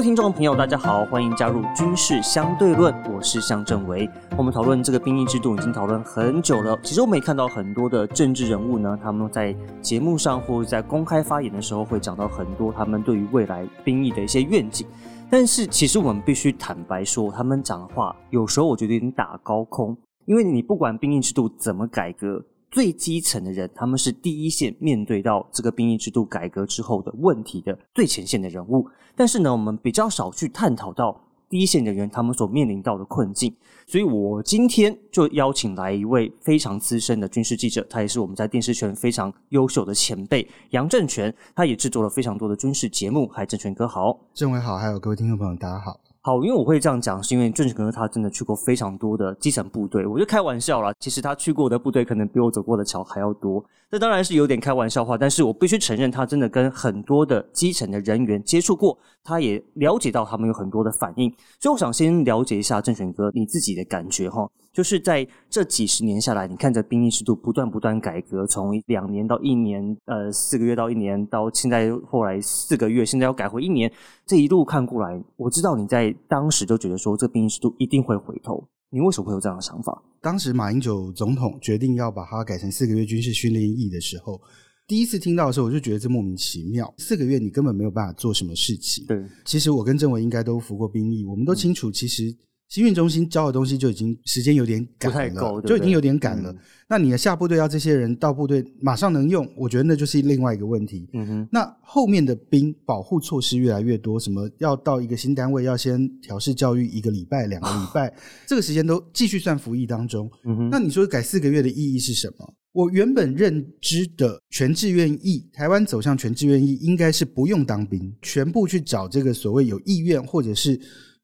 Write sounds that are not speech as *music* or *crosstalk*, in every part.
位听众朋友，大家好，欢迎加入军事相对论，我是向正维。我们讨论这个兵役制度已经讨论很久了。其实我们也看到很多的政治人物呢，他们在节目上或者在公开发言的时候，会讲到很多他们对于未来兵役的一些愿景。但是，其实我们必须坦白说，他们讲的话有时候我觉得有点打高空，因为你不管兵役制度怎么改革。最基层的人，他们是第一线面对到这个兵役制度改革之后的问题的最前线的人物。但是呢，我们比较少去探讨到第一线人员他们所面临到的困境。所以我今天就邀请来一位非常资深的军事记者，他也是我们在电视圈非常优秀的前辈杨正全，他也制作了非常多的军事节目。嗨，正全哥好，政委好，还有各位听众朋友，大家好。好，因为我会这样讲，是因为郑哥他真的去过非常多的基层部队，我就开玩笑啦。其实他去过的部队可能比我走过的桥还要多，这当然是有点开玩笑话。但是我必须承认，他真的跟很多的基层的人员接触过，他也了解到他们有很多的反应。所以我想先了解一下郑选哥你自己的感觉哈。就是在这几十年下来，你看着兵役制度不断不断改革，从两年到一年，呃，四个月到一年，到现在后来四个月，现在要改回一年，这一路看过来，我知道你在当时就觉得说，这兵役制度一定会回头。你为什么会有这样的想法？当时马英九总统决定要把它改成四个月军事训练役的时候，第一次听到的时候，我就觉得这莫名其妙。四个月你根本没有办法做什么事情。对，其实我跟政委应该都服过兵役，我们都清楚，其实。新训中心教的东西就已经时间有点赶了，就已经有点赶了。那你的下部队要这些人到部队马上能用，我觉得那就是另外一个问题。嗯哼。那后面的兵保护措施越来越多，什么要到一个新单位要先调试教育一个礼拜、两个礼拜，*sighs* 这个时间都继续算服役当中。嗯哼。那你说改四个月的意义是什么？我原本认知的全志愿役，台湾走向全志愿役，应该是不用当兵，全部去找这个所谓有意愿或者是。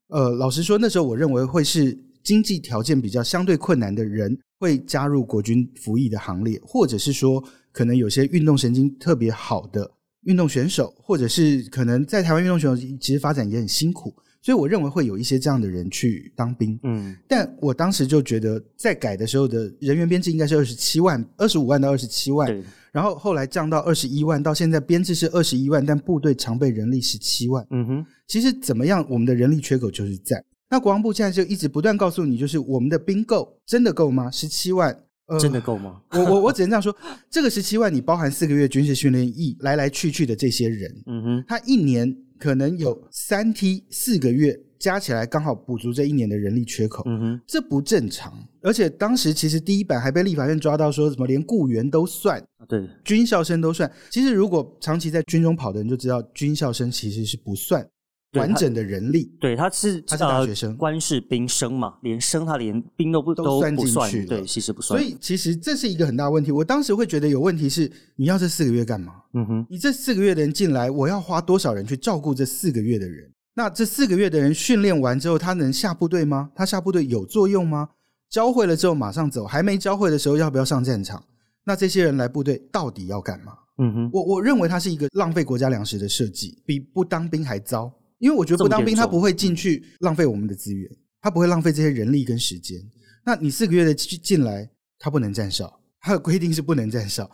呃，老实说，那时候我认为会是经济条件比较相对困难的人会加入国军服役的行列，或者是说，可能有些运动神经特别好的运动选手，或者是可能在台湾运动选手其实发展也很辛苦，所以我认为会有一些这样的人去当兵。嗯，但我当时就觉得，在改的时候的人员编制应该是二十七万、二十五万到二十七万，然后后来降到二十一万，到现在编制是二十一万，但部队常备人力十七万。嗯哼。其实怎么样，我们的人力缺口就是在那国防部现在就一直不断告诉你，就是我们的兵够，真的够吗？十七万，真的够吗？我我我只能这样说，这个十七万你包含四个月军事训练役来来去去的这些人，嗯哼，他一年可能有三梯四个月加起来刚好补足这一年的人力缺口，嗯哼，这不正常。而且当时其实第一版还被立法院抓到说什么连雇员都算，对，军校生都算。其实如果长期在军中跑的人就知道，军校生其实是不算。完整的人力，对，他是他是大学生，官士兵生嘛，连生他连兵都不都算进去，对，其实不算。所以其实这是一个很大问题。我当时会觉得有问题是，你要这四个月干嘛？嗯哼，你这四个月的人进来，我要花多少人去照顾这四个月的人？那这四个月的人训练完之后，他能下部队吗？他下部队有作用吗？教会了之后马上走，还没教会的时候要不要上战场？那这些人来部队到底要干嘛？嗯哼，我我认为它是一个浪费国家粮食的设计，比不当兵还糟。因为我觉得不当兵，他不会进去浪费我们的资源，他不会浪费这些人力跟时间。那你四个月的进来，他不能站哨，他的规定是不能站哨。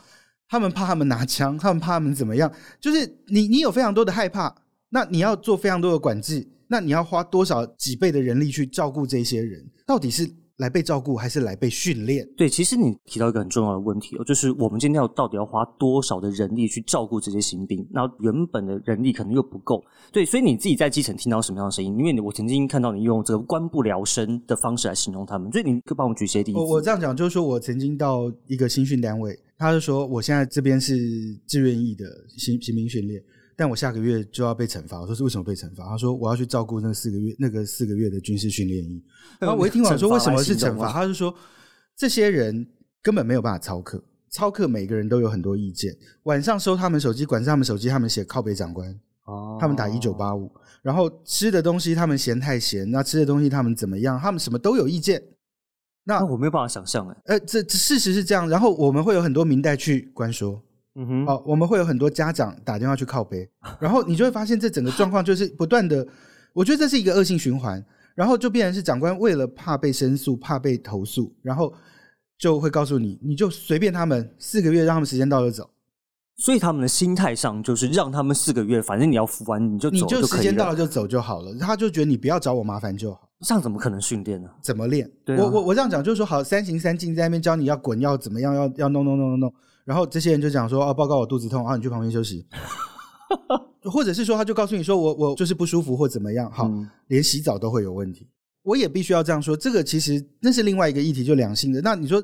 他们怕他们拿枪，他们怕他们怎么样？就是你，你有非常多的害怕，那你要做非常多的管制，那你要花多少几倍的人力去照顾这些人？到底是？来被照顾还是来被训练？对，其实你提到一个很重要的问题哦，就是我们今天要到底要花多少的人力去照顾这些新兵？那原本的人力可能又不够。对，所以你自己在基层听到什么样的声音？因为我曾经看到你用这个“官不聊生”的方式来形容他们，所以你可帮我举些例子。我这样讲就是说，我曾经到一个新训单位，他就说我现在这边是志愿役的新新兵训练。但我下个月就要被惩罚，我说是为什么被惩罚？他说我要去照顾那四个月那个四个月的军事训练营。*laughs* 然后我一听完说为什么是惩罚？他就说这些人根本没有办法操课，操课每个人都有很多意见。晚上收他们手机，管制他们手机，他们写靠北长官哦，他们打一九八五。然后吃的东西他们嫌太咸，那吃的东西他们怎么样？他们什么都有意见。那我没有办法想象哎，呃，这事实是这样。然后我们会有很多明代去关说。嗯哼，哦，我们会有很多家长打电话去靠背，然后你就会发现这整个状况就是不断的，我觉得这是一个恶性循环，然后就变成是长官为了怕被申诉、怕被投诉，然后就会告诉你，你就随便他们四个月，让他们时间到就走，所以他们的心态上就是让他们四个月，反正你要服完你就走就时间到了就走就好了。他就觉得你不要找我麻烦就好。这样怎么可能训练呢？怎么练？我我我这样讲就是说，好，三行三进在那边教你要滚，要怎么样，要要弄弄弄弄弄。然后这些人就讲说，哦，报告我肚子痛，啊，你去旁边休息。*laughs* 或者是说，他就告诉你说，我我就是不舒服或怎么样，好，连洗澡都会有问题。我也必须要这样说，这个其实那是另外一个议题，就两性的。那你说。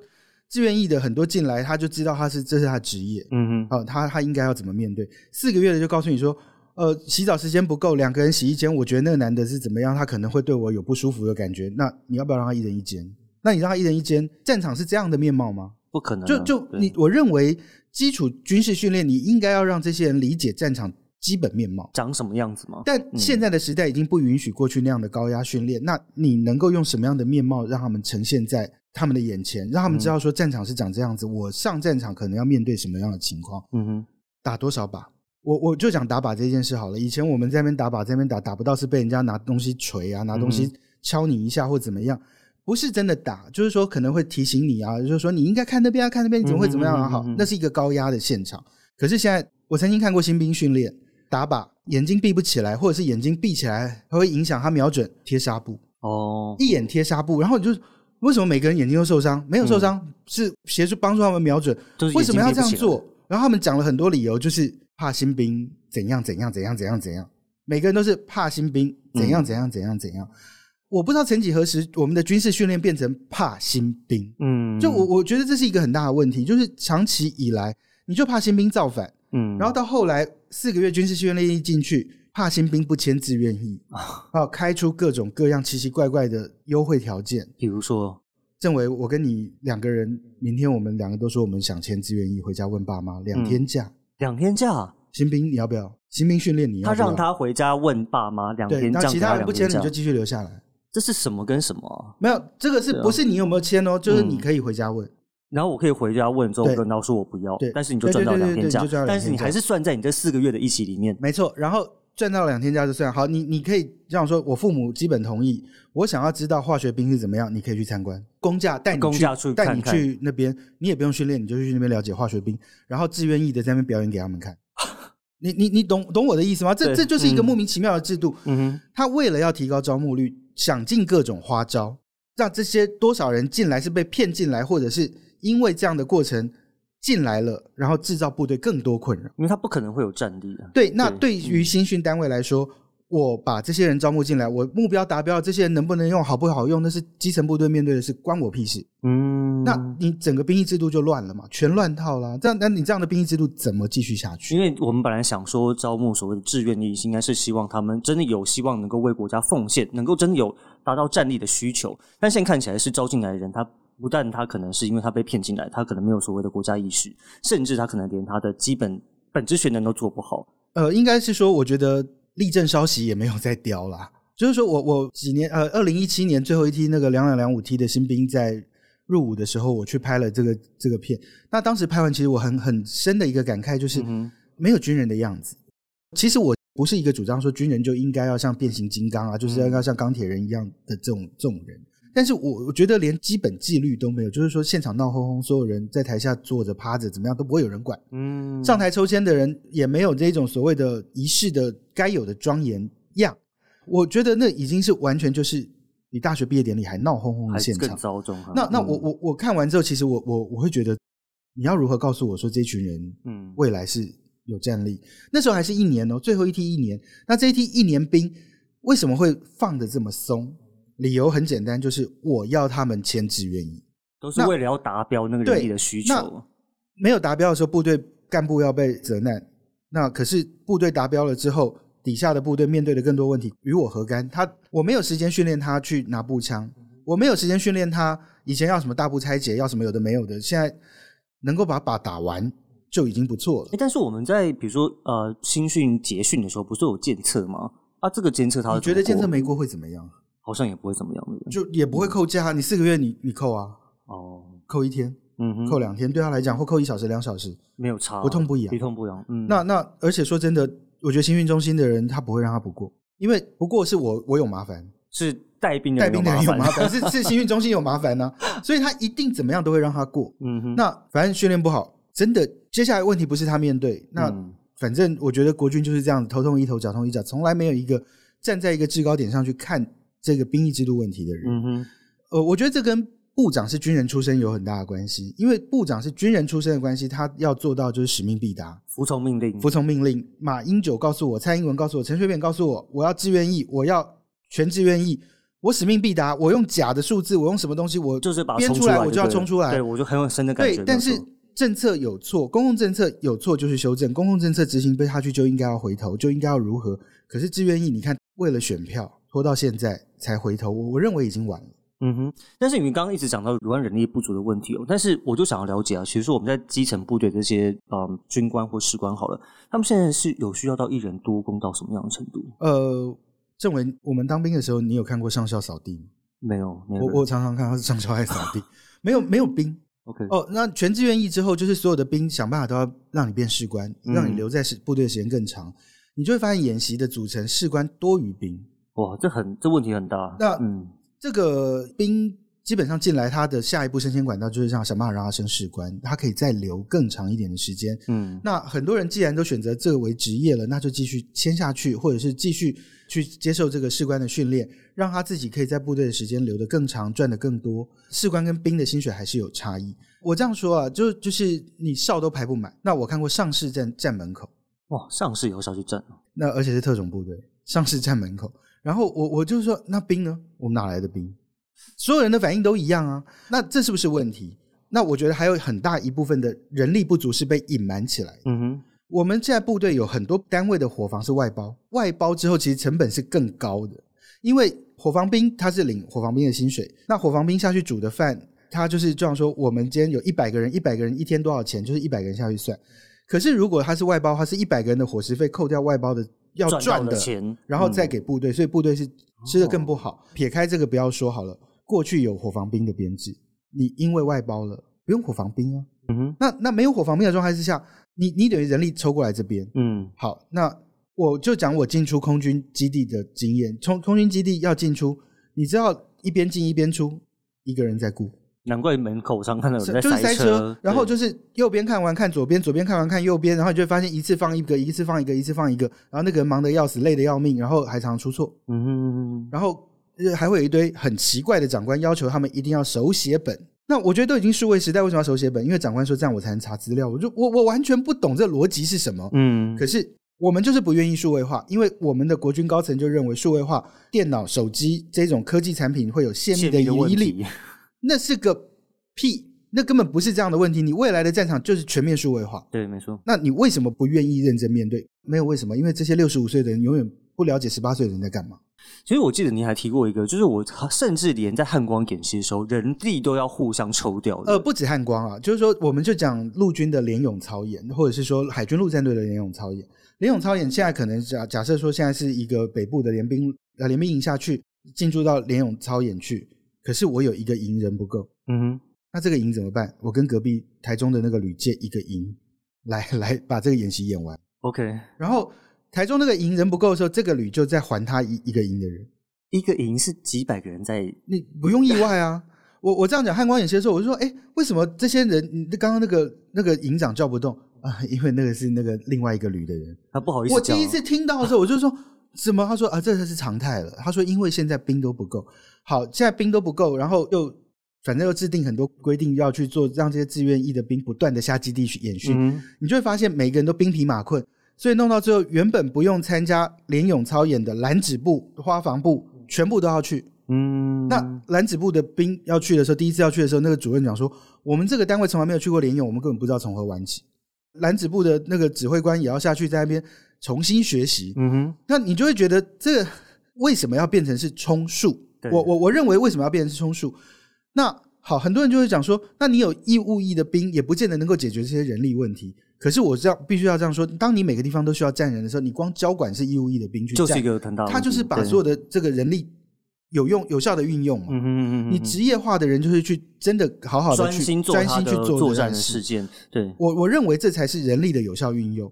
自愿意的很多进来，他就知道他是这是他职业，嗯嗯，好，他他应该要怎么面对？四个月的就告诉你说，呃，洗澡时间不够，两个人洗一间，我觉得那个男的是怎么样？他可能会对我有不舒服的感觉。那你要不要让他一人一间？那你让他一人一间，战场是这样的面貌吗？不可能。就就你，我认为基础军事训练，你应该要让这些人理解战场基本面貌长什么样子吗？但现在的时代已经不允许过去那样的高压训练。那你能够用什么样的面貌让他们呈现在？他们的眼前，让他们知道说战场是长这样子。我上战场可能要面对什么样的情况？嗯哼，打多少把？我我就讲打靶这件事好了。以前我们在那边打靶，在那边打打不到，是被人家拿东西锤啊，拿东西敲你一下或怎么样，不是真的打，就是说可能会提醒你啊，就是说你应该看那边啊，看那边，你怎么会怎么样啊？好，那是一个高压的现场。可是现在，我曾经看过新兵训练打靶，眼睛闭不起来，或者是眼睛闭起来，它会影响他瞄准贴纱布哦，一眼贴纱布，然后你就。为什么每个人眼睛都受伤？没有受伤，是协助帮助他们瞄准。为什么要这样做？然后他们讲了很多理由，就是怕新兵怎样怎样怎样怎样怎样。每个人都是怕新兵怎样怎样怎样怎样。我不知道曾几何时，我们的军事训练变成怕新兵。嗯，就我我觉得这是一个很大的问题，就是长期以来你就怕新兵造反。嗯，然后到后来四个月军事训练一进去。怕新兵不签自愿意啊，开出各种各样奇奇怪怪的优惠条件。比如说，政委，我跟你两个人，明天我们两个都说我们想签自愿意，回家问爸妈，两天假，两天假，新兵你要不要？新兵训练你要？他让他回家问爸妈，两天假，那其他人不签你就继续留下来。这是什么跟什么？没有，这个是不是你有没有签哦？就是你可以回家问，然后我可以回家问之后，跟他说我不要，但是你就赚到两天假，但是你还是算在你这四个月的一起里面，没错。然后。赚到两天假就算好，你你可以这样说，我父母基本同意。我想要知道化学兵是怎么样，你可以去参观公假带你去带你去那边，你也不用训练，你就去那边了解化学兵，然后自愿意的在那边表演给他们看。*laughs* 你你你懂懂我的意思吗？这这就是一个莫名其妙的制度。嗯哼，他为了要提高招募率，想尽各种花招，让这些多少人进来是被骗进来，或者是因为这样的过程。进来了，然后制造部队更多困扰，因为他不可能会有战力啊。对，那对于新训单位来说，我把这些人招募进来，我目标达标，这些人能不能用，好不好用，那是基层部队面对的是，关我屁事。嗯，那你整个兵役制度就乱了嘛，全乱套了。这样，那你这样的兵役制度怎么继续下去？因为我们本来想说，招募所谓的志愿役，应该是希望他们真的有希望能够为国家奉献，能够真的有达到战力的需求。但现在看起来是招进来的人，他。不但他可能是因为他被骗进来，他可能没有所谓的国家意识，甚至他可能连他的基本本职学能都做不好。呃，应该是说，我觉得立正稍息也没有再雕啦。就是说我我几年呃，二零一七年最后一梯那个两两两五梯的新兵在入伍的时候，我去拍了这个这个片。那当时拍完，其实我很很深的一个感慨就是，没有军人的样子。其实我不是一个主张说军人就应该要像变形金刚啊，就是要要像钢铁人一样的这种这种人。但是我我觉得连基本纪律都没有，就是说现场闹哄哄，所有人在台下坐着趴着怎么样都不会有人管。嗯，上台抽签的人也没有这种所谓的仪式的该有的庄严样。我觉得那已经是完全就是比大学毕业典礼还闹哄哄的现场。那那我我我看完之后，其实我我我会觉得，你要如何告诉我说这群人，嗯，未来是有战力？那时候还是一年哦，最后一梯一年。那这一梯一年兵为什么会放的这么松？理由很简单，就是我要他们签字愿意，都是为了要达标那个人力的需求。没有达标的时候，部队干部要被责难。那可是部队达标了之后，底下的部队面对的更多问题，与我何干？他我没有时间训练他去拿步枪，我没有时间训练他以前要什么大步拆解，要什么有的没有的。现在能够把靶打完就已经不错了。但是我们在比如说呃新训结训的时候，不是有监测吗？啊，这个监测他觉得监测没过会怎么样？好像也不会怎么样的，就也不会扣假。你四个月你你扣啊？哦，扣一天，嗯哼，扣两天，对他来讲或扣一小时两小时没有差，不痛不痒，不痛不痒。嗯，那那而且说真的，我觉得新训中心的人他不会让他不过，因为不过是我我有麻烦，是带兵带病的人有麻烦，是 *laughs* 是新训中心有麻烦呢，所以他一定怎么样都会让他过。嗯哼，那反正训练不好。真的接下来问题不是他面对，那反正我觉得国军就是这样子，头痛医头，脚痛医脚，从来没有一个站在一个制高点上去看这个兵役制度问题的人。嗯哼，呃，我觉得这跟部长是军人出身有很大的关系，因为部长是军人出身的关系，他要做到就是使命必达，服从命令，服从命令。马英九告诉我，蔡英文告诉我，陈水扁告诉我，我要志愿役，我要全志愿役。我使命必达，我用假的数字，我用什么东西，我就是把编出来，我就要冲出来。对我就很有深的感觉。对，但是政策有错，公共政策有错就是修正，公共政策执行被下去就应该要回头，就应该要如何？可是志愿意，你看为了选票拖到现在才回头，我我认为已经晚了。嗯哼，但是你们刚刚一直讲到有关人力不足的问题哦，但是我就想要了解啊，其实说我们在基层部队这些嗯军官或士官好了，他们现在是有需要到一人多工到什么样的程度？呃，郑文，我们当兵的时候，你有看过上校扫地吗？没有，我我常常看他是上校爱扫地，*laughs* 没有没有兵。*laughs* OK，哦，那全志愿役之后，就是所有的兵想办法都要让你变士官，让你留在士部队的时间更长，你就会发现演习的组成士官多于兵。哇，这很这问题很大。那嗯，这个兵基本上进来，他的下一步升迁管道就是让想办法让他升士官，他可以再留更长一点的时间。嗯，那很多人既然都选择这个为职业了，那就继续签下去，或者是继续。去接受这个士官的训练，让他自己可以在部队的时间留得更长，赚得更多。士官跟兵的薪水还是有差异。我这样说啊，就就是你哨都排不满。那我看过上士站站门口，哇，上士有下去站那而且是特种部队，上士站门口。然后我我就说，那兵呢？我们哪来的兵？所有人的反应都一样啊。那这是不是问题？那我觉得还有很大一部分的人力不足是被隐瞒起来。嗯哼。我们现在部队有很多单位的伙房是外包，外包之后其实成本是更高的，因为伙房兵他是领伙房兵的薪水，那伙房兵下去煮的饭，他就是这样说：我们今天有一百个人，一百个人一天多少钱？就是一百个人下去算。可是如果他是外包，他是一百个人的伙食费扣掉外包的要赚的钱，然后再给部队，所以部队是吃的更不好。撇开这个不要说好了，过去有火防兵的编制，你因为外包了，不用火防兵啊。嗯哼，那那没有火防兵的状态之下。你你等于人力抽过来这边，嗯，好，那我就讲我进出空军基地的经验。从空军基地要进出，你知道一边进一边出，一个人在顾。难怪门口上看到人在塞车，然后就是右边看完看左边，左边看完看右边，然后你就会发现一次放一个，一次放一个，一次放一个，然后那个人忙得要死，累得要命，然后还常常出错。嗯哼，然后还会有一堆很奇怪的长官要求他们一定要手写本。那我觉得都已经数位时代，为什么要手写本？因为长官说这样我才能查资料。我就我我完全不懂这逻辑是什么。嗯，可是我们就是不愿意数位化，因为我们的国军高层就认为数位化电脑、手机这种科技产品会有泄密的疑虑。那是个屁，那根本不是这样的问题。你未来的战场就是全面数位化。对，没错。那你为什么不愿意认真面对？没有为什么，因为这些六十五岁的人永远不了解十八岁的人在干嘛。其实我记得你还提过一个，就是我甚至连在汉光演习的时候，人力都要互相抽掉。呃，不止汉光啊，就是说，我们就讲陆军的联勇操演，或者是说海军陆战队的联勇操演。联勇操演现在可能假假设说，现在是一个北部的联兵呃联兵营下去进驻到联勇操演去，可是我有一个营人不够，嗯哼，那这个营怎么办？我跟隔壁台中的那个旅借一个营来 *laughs* 来把这个演习演完。OK，然后。台中那个营人不够的时候，这个旅就再还他一一个营的人，一个营是几百个人在，你不用意外啊。我我这样讲汉光演习的时候，我就说，哎，为什么这些人，刚刚那个那个营长叫不动啊？因为那个是那个另外一个旅的人，他不好意思。我第一次听到的时候，我就说，什么？他说啊，这才是常态了。他说，因为现在兵都不够，好，现在兵都不够，然后又反正又制定很多规定要去做，让这些自愿役的兵不断的下基地去演训，你就会发现每个人都兵疲马困。所以弄到最后，原本不用参加联勇操演的蓝指部、花防部，全部都要去。嗯，那蓝指部的兵要去的时候，第一次要去的时候，那个主任讲说：“我们这个单位从来没有去过联勇，我们根本不知道从何玩起。”蓝指部的那个指挥官也要下去在那边重新学习。嗯哼，那你就会觉得这为什么要变成是充数？我我我认为为什么要变成是充数？那好，很多人就会讲说：“那你有义务役的兵，也不见得能够解决这些人力问题。”可是我这样必须要这样说，当你每个地方都需要站人的时候，你光交管是义务役的兵去站，就是一个很大，他就是把所有的这个人力有用有效的运用嘛。嗯嗯嗯你职业化的人就是去真的好好的专心专心去做作战的事件。对，我我认为这才是人力的有效运用。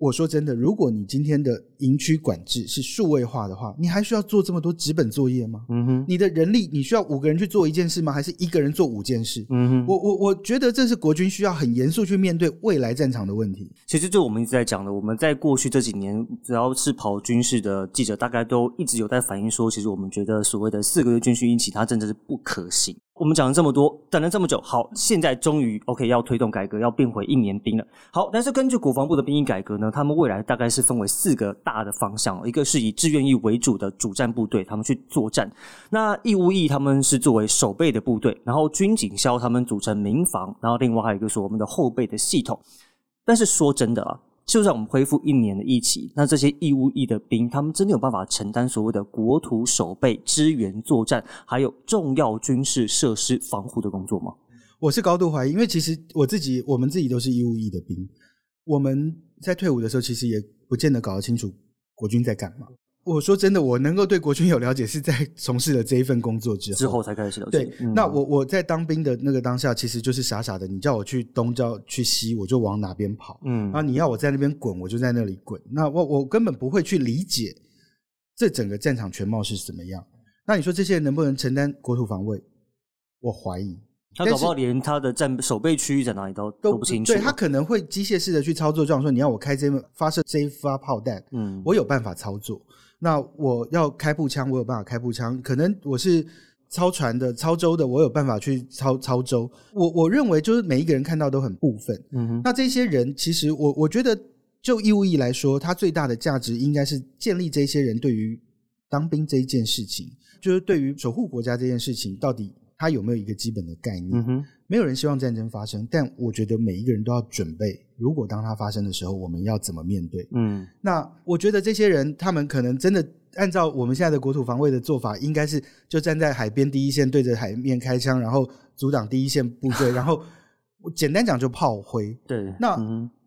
我说真的，如果你今天的营区管制是数位化的话，你还需要做这么多纸本作业吗？嗯哼，你的人力你需要五个人去做一件事吗？还是一个人做五件事？嗯哼，我我我觉得这是国军需要很严肃去面对未来战场的问题。其实就我们一直在讲的，我们在过去这几年，只要是跑军事的记者，大概都一直有在反映说，其实我们觉得所谓的四个月军训一起，它真的是不可行。我们讲了这么多，等了这么久，好，现在终于 OK 要推动改革，要变回一年兵了。好，但是根据国防部的兵役改革呢，他们未来大概是分为四个大的方向，一个是以志愿役为主的主战部队，他们去作战；那义务役他们是作为守备的部队，然后军警消他们组成民防，然后另外还有一个是我们的后备的系统。但是说真的啊。就算我们恢复一年的疫情，那这些义务役的兵，他们真的有办法承担所谓的国土守备、支援作战，还有重要军事设施防护的工作吗？我是高度怀疑，因为其实我自己、我们自己都是义务役的兵，我们在退伍的时候，其实也不见得搞得清楚国军在干嘛。我说真的，我能够对国军有了解，是在从事了这一份工作之后，之后才开始了解。对，那我我在当兵的那个当下，其实就是傻傻的，你叫我去东叫去西，我就往哪边跑。嗯，啊，你要我在那边滚，我就在那里滚。那我我根本不会去理解这整个战场全貌是怎么样。那你说这些人能不能承担国土防卫？我怀疑。他搞不好连他的战守备区域在哪里都都不清楚。对他可能会机械式的去操作，这样说你要我开这发射这一发炮弹，嗯，我有办法操作。那我要开步枪，我有办法开步枪。可能我是操船的、操舟的，我有办法去操操舟。我我认为就是每一个人看到都很部分。嗯哼。那这些人其实我我觉得就义务役来说，他最大的价值应该是建立这些人对于当兵这一件事情，就是对于守护国家这件事情，到底他有没有一个基本的概念？嗯哼。没有人希望战争发生，但我觉得每一个人都要准备。如果当它发生的时候，我们要怎么面对？嗯，那我觉得这些人，他们可能真的按照我们现在的国土防卫的做法，应该是就站在海边第一线，对着海面开枪，然后阻挡第一线部队，然后简单讲就炮灰。*laughs* 对，那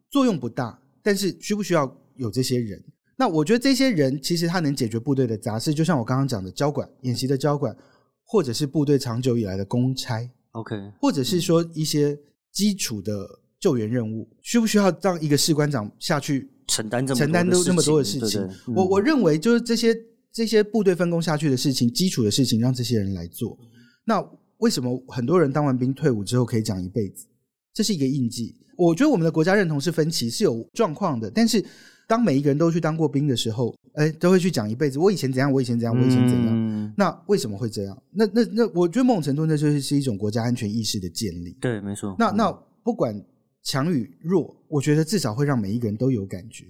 作用不大，但是需不需要有这些人？那我觉得这些人其实他能解决部队的杂事，就像我刚刚讲的交管演习的交管，或者是部队长久以来的公差。OK，或者是说一些基础的。救援任务需不需要让一个士官长下去承担这么承担都那么多的事情？我我认为就是这些这些部队分工下去的事情，基础的事情让这些人来做。那为什么很多人当完兵退伍之后可以讲一辈子？这是一个印记。我觉得我们的国家认同是分歧，是有状况的。但是当每一个人都去当过兵的时候，哎，都会去讲一辈子。我以前怎样？我以前怎样？我以前怎样？那为什么会这样？那那那，我觉得某种程度那就是是一种国家安全意识的建立。对，没错。那那不管。强与弱，我觉得至少会让每一个人都有感觉，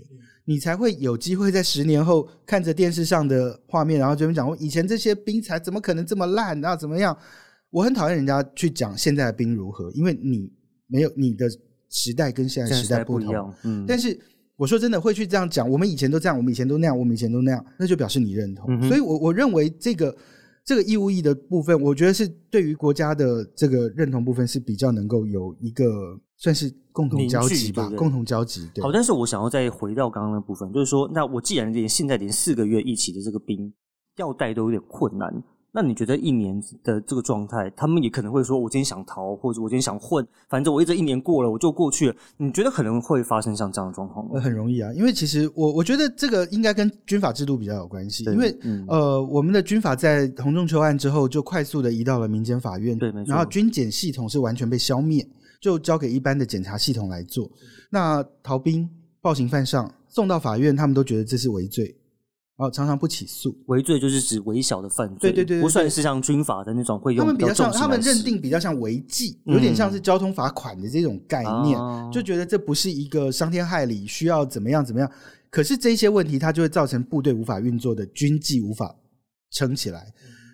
你才会有机会在十年后看着电视上的画面，然后这边讲我以前这些兵才怎么可能这么烂？然后怎么样？我很讨厌人家去讲现在的兵如何，因为你没有你的时代跟现在时代不同。嗯，但是我说真的会去这样讲，我们以前都这样，我们以前都那样，我们以前都那样，那就表示你认同。所以，我我认为这个。这个义务役的部分，我觉得是对于国家的这个认同部分是比较能够有一个算是共同交集吧，共同交集。好，但是我想要再回到刚刚的部分，就是说，那我既然连现在连四个月一起的这个兵要带都有点困难。那你觉得一年的这个状态，他们也可能会说：“我今天想逃，或者我今天想混，反正我一直一年过了，我就过去了。”你觉得可能会发生像这样的状况吗？很容易啊，因为其实我我觉得这个应该跟军法制度比较有关系。因为呃，我们的军法在洪仲秋案之后就快速的移到了民间法院，对，没错。然后军检系统是完全被消灭，就交给一般的检察系统来做。那逃兵、暴行犯上送到法院，他们都觉得这是违罪。哦，常常不起诉，违罪就是指微小的犯罪，对对对，不算是像军法的那种会用。他们比较像，他们认定比较像违纪，有点像是交通罚款的这种概念，就觉得这不是一个伤天害理，需要怎么样怎么样。可是这些问题，它就会造成部队无法运作的军纪无法撑起来。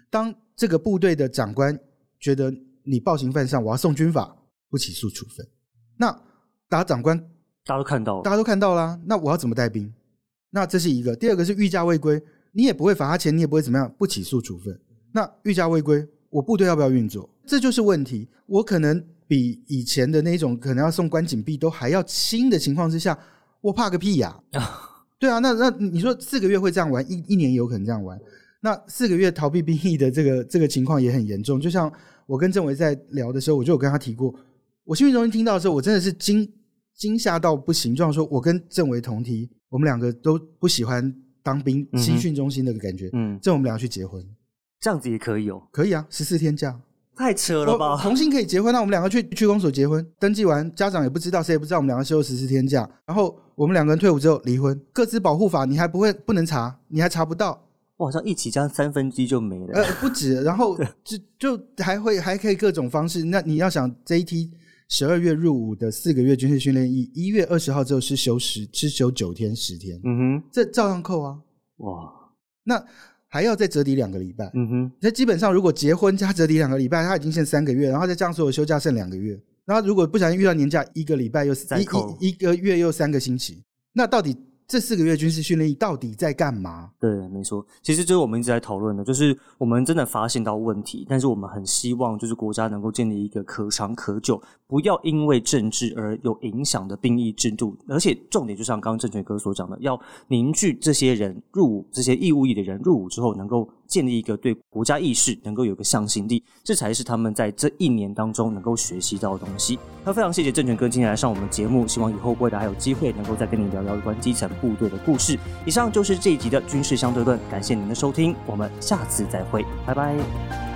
当这个部队的长官觉得你暴行犯上，我要送军法不起诉处分，那打长官大家都看到了，大家都看到了，那我要怎么带兵？那这是一个，第二个是御驾未归，你也不会罚他钱，你也不会怎么样，不起诉处分。那御驾未归，我部队要不要运作？这就是问题。我可能比以前的那种可能要送关紧闭都还要轻的情况之下，我怕个屁呀！*laughs* 对啊，那那你说四个月会这样玩，一一年有可能这样玩。那四个月逃避兵役的这个这个情况也很严重。就像我跟郑维在聊的时候，我就有跟他提过，我新闻中心听到的时候，我真的是惊。惊吓到不行，就像说我跟郑维同梯，我们两个都不喜欢当兵，新训中心那个感觉，嗯，这我们两个去结婚，这样子也可以哦，可以啊，十四天假，太扯了吧？同性可以结婚，那我们两个去区公所结婚，登记完，家长也不知道，谁也不知道，我们两个休十四天假，然后我们两个人退伍之后离婚，各自保护法你还不会不能查，你还查不到，我好像一起加三分之一就没了，呃，不止，然后就就还会还可以各种方式，那你要想这一梯。十二月入伍的四个月军事训练役，一月二十号之后是休十，是休九天十天。嗯哼，这照样扣啊。哇，那还要再折抵两个礼拜。嗯哼，那基本上如果结婚加折抵两个礼拜，他已经剩三个月，然后再加上所有休假剩两个月。然后如果不小心遇到年假，一个礼拜又一一一个月又三个星期，那到底？这四个月军事训练到底在干嘛？对，没错，其实就是我们一直在讨论的，就是我们真的发现到问题，但是我们很希望就是国家能够建立一个可长可久，不要因为政治而有影响的兵役制度，而且重点就像刚刚郑权哥所讲的，要凝聚这些人入伍，这些义务役的人入伍之后能够。建立一个对国家意识能够有个向心力，这才是他们在这一年当中能够学习到的东西。那非常谢谢郑权哥今天来上我们节目，希望以后未来还有机会能够再跟你聊聊有关基层部队的故事。以上就是这一集的军事相对论，感谢您的收听，我们下次再会，拜拜。